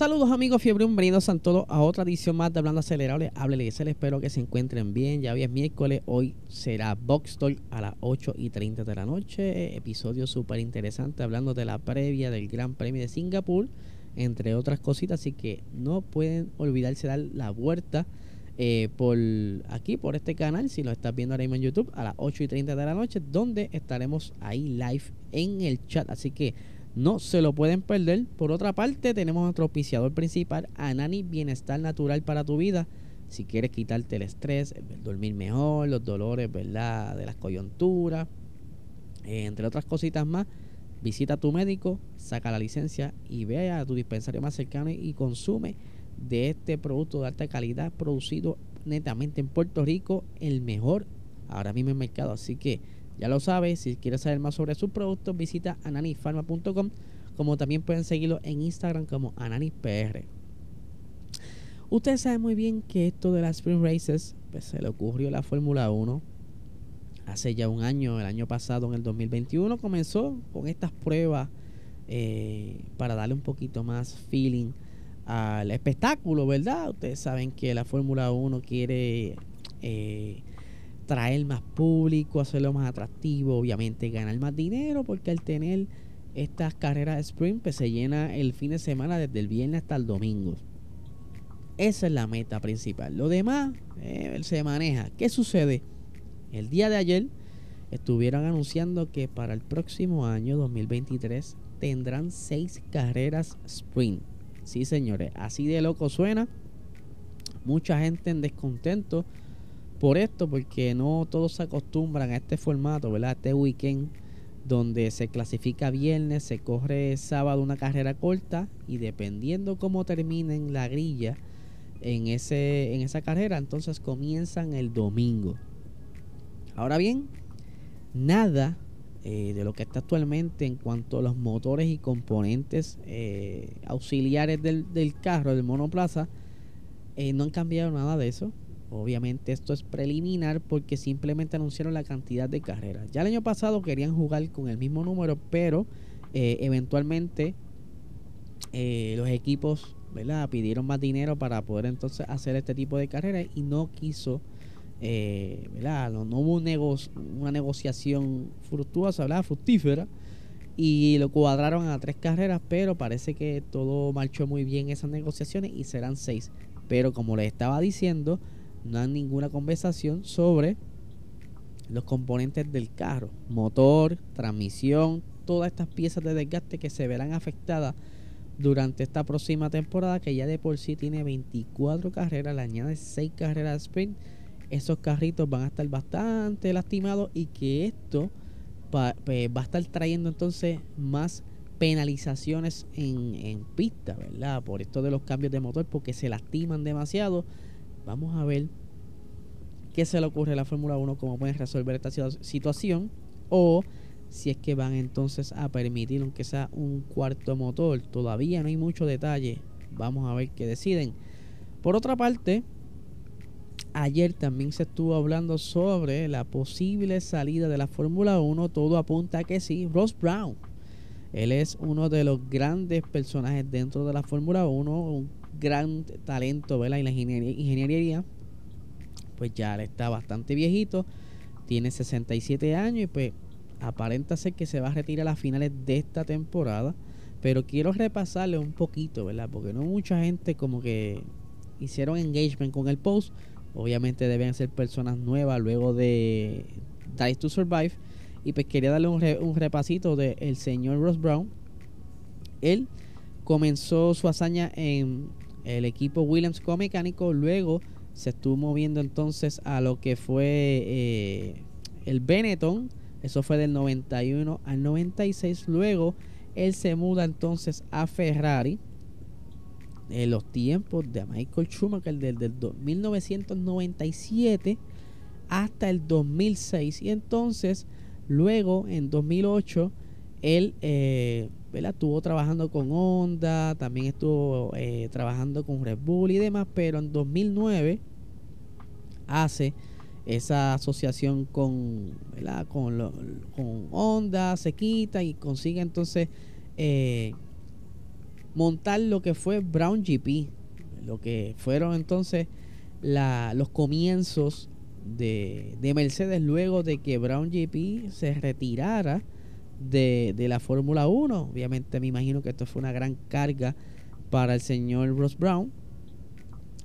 Saludos amigos fiebre, bienvenidos a todos a otra edición más de Hablando Acelerable. Háblele espero que se encuentren bien. Ya hoy es miércoles, hoy será Box Talk a las 8 y 30 de la noche. Episodio súper interesante hablando de la previa del Gran Premio de Singapur, entre otras cositas. Así que no pueden olvidarse dar la vuelta eh, por aquí, por este canal, si lo estás viendo ahora mismo en YouTube, a las 8 y 30 de la noche, donde estaremos ahí live en el chat. Así que no se lo pueden perder. Por otra parte, tenemos nuestro auspiciador principal, Anani Bienestar Natural para tu vida. Si quieres quitarte el estrés, dormir mejor, los dolores, ¿verdad? De las coyunturas, eh, entre otras cositas más, visita a tu médico, saca la licencia y ve a tu dispensario más cercano y consume de este producto de alta calidad producido netamente en Puerto Rico, el mejor ahora mismo en el mercado. Así que ya lo sabes, si quieres saber más sobre sus productos, visita ananifarma.com, como también pueden seguirlo en Instagram como ananispr. Ustedes saben muy bien que esto de las Spring Races pues, se le ocurrió la Fórmula 1 hace ya un año, el año pasado, en el 2021, comenzó con estas pruebas eh, para darle un poquito más feeling al espectáculo, ¿verdad? Ustedes saben que la Fórmula 1 quiere eh, traer más público, hacerlo más atractivo, obviamente ganar más dinero, porque al tener estas carreras sprint, pues se llena el fin de semana desde el viernes hasta el domingo. Esa es la meta principal. Lo demás eh, se maneja. ¿Qué sucede? El día de ayer estuvieron anunciando que para el próximo año 2023 tendrán seis carreras sprint. Sí, señores, así de loco suena. Mucha gente en descontento por esto, porque no todos se acostumbran a este formato, ¿verdad? Este weekend donde se clasifica viernes, se corre sábado una carrera corta y dependiendo cómo terminen la grilla en, ese, en esa carrera, entonces comienzan el domingo. Ahora bien, nada eh, de lo que está actualmente en cuanto a los motores y componentes eh, auxiliares del, del, carro, del monoplaza, eh, no han cambiado nada de eso. Obviamente esto es preliminar porque simplemente anunciaron la cantidad de carreras. Ya el año pasado querían jugar con el mismo número, pero eh, eventualmente eh, los equipos ¿verdad? pidieron más dinero para poder entonces hacer este tipo de carreras y no quiso, eh, ¿verdad? No, hubo una negociación fructuosa, ¿verdad? fructífera y lo cuadraron a tres carreras, pero parece que todo marchó muy bien esas negociaciones y serán seis. Pero como les estaba diciendo, no hay ninguna conversación sobre los componentes del carro, motor, transmisión, todas estas piezas de desgaste que se verán afectadas durante esta próxima temporada que ya de por sí tiene 24 carreras, le añade 6 carreras de sprint, esos carritos van a estar bastante lastimados y que esto va, pues, va a estar trayendo entonces más penalizaciones en, en pista, ¿verdad? Por esto de los cambios de motor porque se lastiman demasiado Vamos a ver qué se le ocurre a la Fórmula 1, cómo pueden resolver esta situación o si es que van entonces a permitir aunque sea un cuarto motor. Todavía no hay mucho detalle. Vamos a ver qué deciden. Por otra parte, ayer también se estuvo hablando sobre la posible salida de la Fórmula 1. Todo apunta a que sí. Ross Brown. Él es uno de los grandes personajes dentro de la Fórmula 1, gran talento ¿verdad? en la ingeniería, pues ya él está bastante viejito, tiene 67 años y pues aparenta ser que se va a retirar a las finales de esta temporada. Pero quiero repasarle un poquito, ¿verdad? Porque no mucha gente como que hicieron engagement con el post. Obviamente deben ser personas nuevas luego de Dice to Survive. Y pues quería darle un, un repasito del el señor Ross Brown. Él comenzó su hazaña en el equipo Williams Co-Mecánico. Luego se estuvo moviendo entonces a lo que fue eh, el Benetton. Eso fue del 91 al 96. Luego él se muda entonces a Ferrari. en los tiempos de Michael Schumacher desde el 1997 hasta el 2006 y entonces luego en 2008 él eh, estuvo trabajando con Honda, también estuvo eh, trabajando con Red Bull y demás, pero en 2009 hace esa asociación con, con, con Honda, se quita y consigue entonces eh, montar lo que fue Brown GP, lo que fueron entonces los comienzos de, de, Mercedes luego de que Brown GP se retirara de, de la Fórmula 1. Obviamente me imagino que esto fue una gran carga para el señor Ross Brown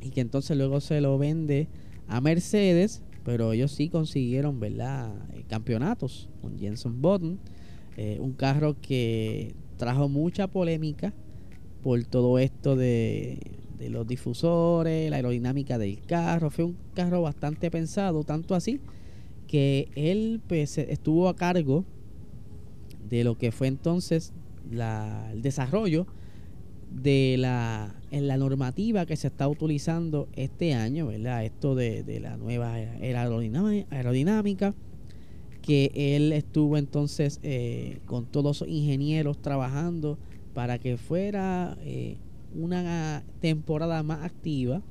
y que entonces luego se lo vende a Mercedes, pero ellos sí consiguieron, ¿verdad? Eh, campeonatos con Jenson Button, eh, un carro que trajo mucha polémica por todo esto de, de los difusores, la aerodinámica del carro. Fue un carro bastante pensado, tanto así que él pues, estuvo a cargo de lo que fue entonces la, el desarrollo de la, en la normativa que se está utilizando este año, ¿verdad? Esto de, de la nueva aerodinámica, que él estuvo entonces eh, con todos los ingenieros trabajando para que fuera eh, una temporada más activa,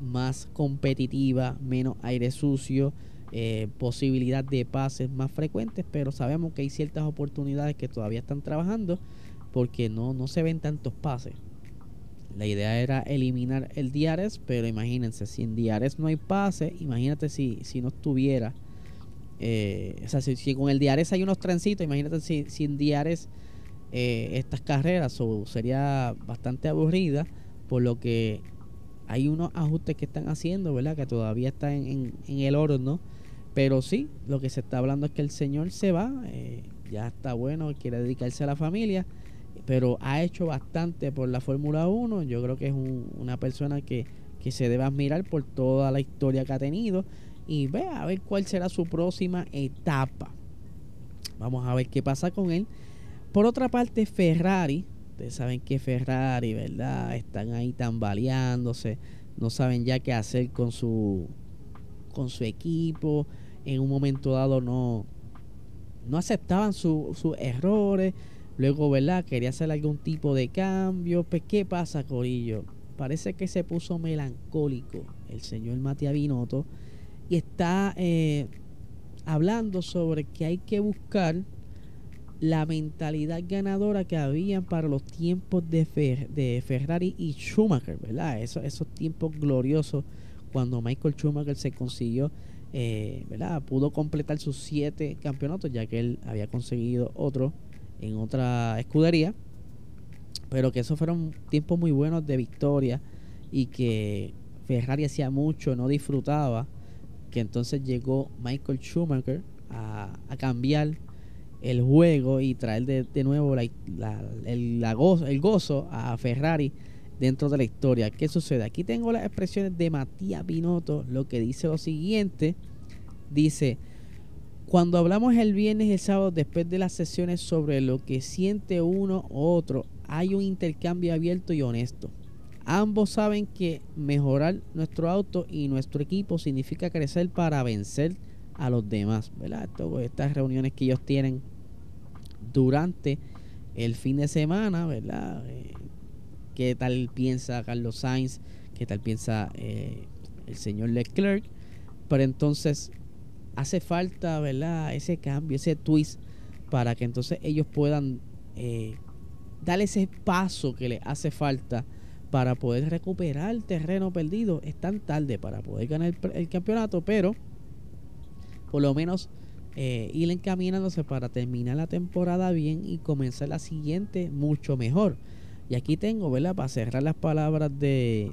más competitiva, menos aire sucio, eh, posibilidad de pases más frecuentes, pero sabemos que hay ciertas oportunidades que todavía están trabajando porque no, no se ven tantos pases. La idea era eliminar el DRS, pero imagínense, si en DRS no hay pase, imagínate si, si no estuviera. Eh, o sea, si, con el DRS hay unos trencitos, imagínate si, si en DRS eh, estas carreras sería bastante aburrida, por lo que hay unos ajustes que están haciendo, ¿verdad? Que todavía están en, en el horno pero sí, lo que se está hablando es que el señor se va, eh, ya está bueno, quiere dedicarse a la familia, pero ha hecho bastante por la Fórmula 1. Yo creo que es una persona que, que se debe admirar por toda la historia que ha tenido y ve a ver cuál será su próxima etapa. Vamos a ver qué pasa con él. Por otra parte, Ferrari, ustedes saben que Ferrari, ¿verdad? Están ahí tambaleándose, no saben ya qué hacer con su con su equipo en un momento dado no, no aceptaban sus errores. Luego, ¿verdad? Quería hacer algún tipo de cambio. Pues, ¿qué pasa, Corillo? Parece que se puso melancólico el señor Matías Binotto y está eh, hablando sobre que hay que buscar la mentalidad ganadora que habían para los tiempos de, de Ferrari y Schumacher, ¿verdad? Eso, esos tiempos gloriosos cuando Michael Schumacher se consiguió eh, ¿verdad? Pudo completar sus siete campeonatos, ya que él había conseguido otro en otra escudería. Pero que esos fueron tiempos muy buenos de victoria y que Ferrari hacía mucho, no disfrutaba. Que entonces llegó Michael Schumacher a, cambiar el juego y traer de, nuevo la, el, el gozo a Ferrari dentro de la historia. ¿Qué sucede? Aquí tengo las expresiones de Matías Binotto, lo que dice lo siguiente. Dice, cuando hablamos el viernes y el sábado después de las sesiones sobre lo que siente uno u otro, hay un intercambio abierto y honesto. Ambos saben que mejorar nuestro auto y nuestro equipo significa crecer para vencer a los demás, ¿verdad? estas reuniones que ellos tienen durante el fin de semana, ¿verdad? Eh, qué tal piensa Carlos Sainz, qué tal piensa eh, el señor Leclerc. Pero entonces hace falta, ¿verdad? Ese cambio, ese twist para que entonces ellos puedan eh, dar ese paso que les hace falta para poder recuperar el terreno perdido. Es tan tarde para poder ganar el, campeonato, pero por lo menos eh, ir encaminándose para terminar la temporada bien y comenzar la siguiente mucho mejor. Y aquí tengo, ¿verdad? Para cerrar las palabras de,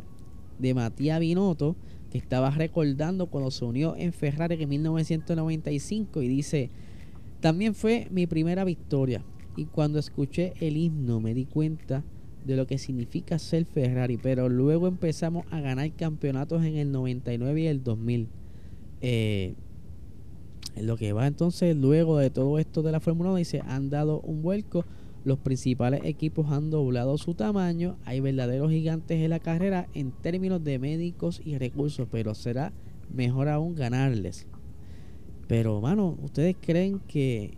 de Matías Binotto, que estaba recordando cuando se unió en Ferrari en 1995 y dice, también fue mi primera victoria. Y cuando escuché el himno me di cuenta de lo que significa ser Ferrari, pero luego empezamos a ganar campeonatos en el 99 y el 2000. Eh, en lo que va entonces luego de todo esto de la Fórmula 1 dice, han dado un vuelco los principales equipos han doblado su tamaño. Hay verdaderos gigantes en la carrera en términos de médicos y recursos, pero será mejor aún ganarles. Pero, mano, ¿ustedes creen que,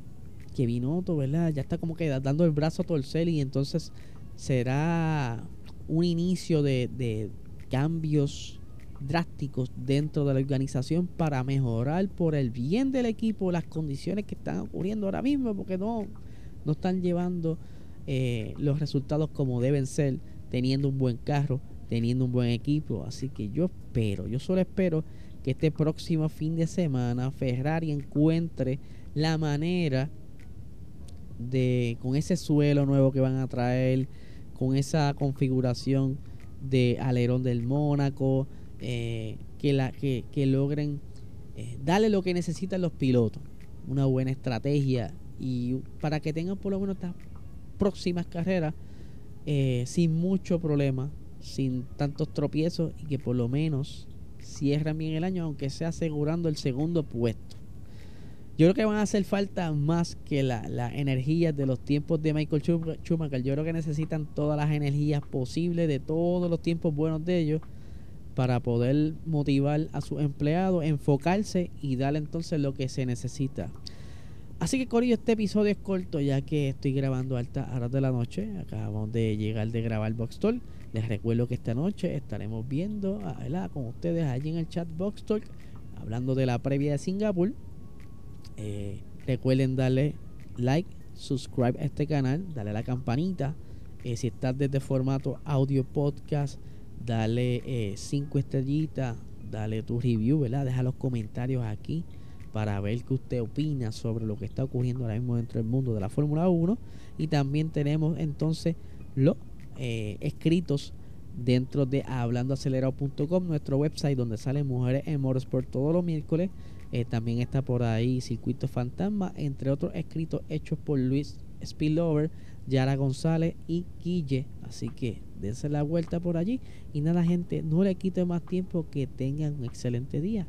que Binotto, verdad? Ya está como que dando el brazo a torcer y entonces será un inicio de, de cambios drásticos dentro de la organización para mejorar por el bien del equipo las condiciones que están ocurriendo ahora mismo, porque no, no están llevando eh, los resultados como deben ser, teniendo un buen carro, teniendo un buen equipo. Así que yo espero, yo solo espero que este próximo fin de semana Ferrari encuentre la manera de, con ese suelo nuevo que van a traer, con esa configuración de alerón del Mónaco, eh, que, la, que, logren eh, darle lo que necesitan los pilotos. Una buena estrategia y para que tengan por lo menos estas próximas carreras eh, sin mucho problema, sin tantos tropiezos y que por lo menos cierren bien el año, aunque sea asegurando el segundo puesto. Yo creo que van a hacer falta más que la, la energía de los tiempos de Michael Schumacher. Yo creo que necesitan todas las energías posibles de todos los tiempos buenos de ellos para poder motivar a sus empleados, enfocarse y darle entonces lo que se necesita. Así que Corillo, este episodio es corto ya que estoy grabando altas horas de la noche. Acabamos de llegar de grabar Box Talk. Les recuerdo que esta noche estaremos viendo ¿verdad? con ustedes allí en el chat Box Talk hablando de la previa de Singapur. Eh, recuerden darle like, subscribe a este canal, darle a la campanita. Eh, si estás desde formato audio podcast, dale 5 eh, estrellitas, dale tu review, ¿verdad? Deja los comentarios aquí para ver qué usted opina sobre lo que está ocurriendo ahora mismo dentro del mundo de la Fórmula 1. Y también tenemos entonces los eh, escritos dentro de hablandoacelerado.com, nuestro website donde salen mujeres en motorsport todos los miércoles. Eh, también está por ahí Circuito Fantasma, entre otros escritos hechos por Luis Spillover, Yara González y Guille. Así que dense la vuelta por allí. Y nada, gente, no le quite más tiempo. Que tengan un excelente día.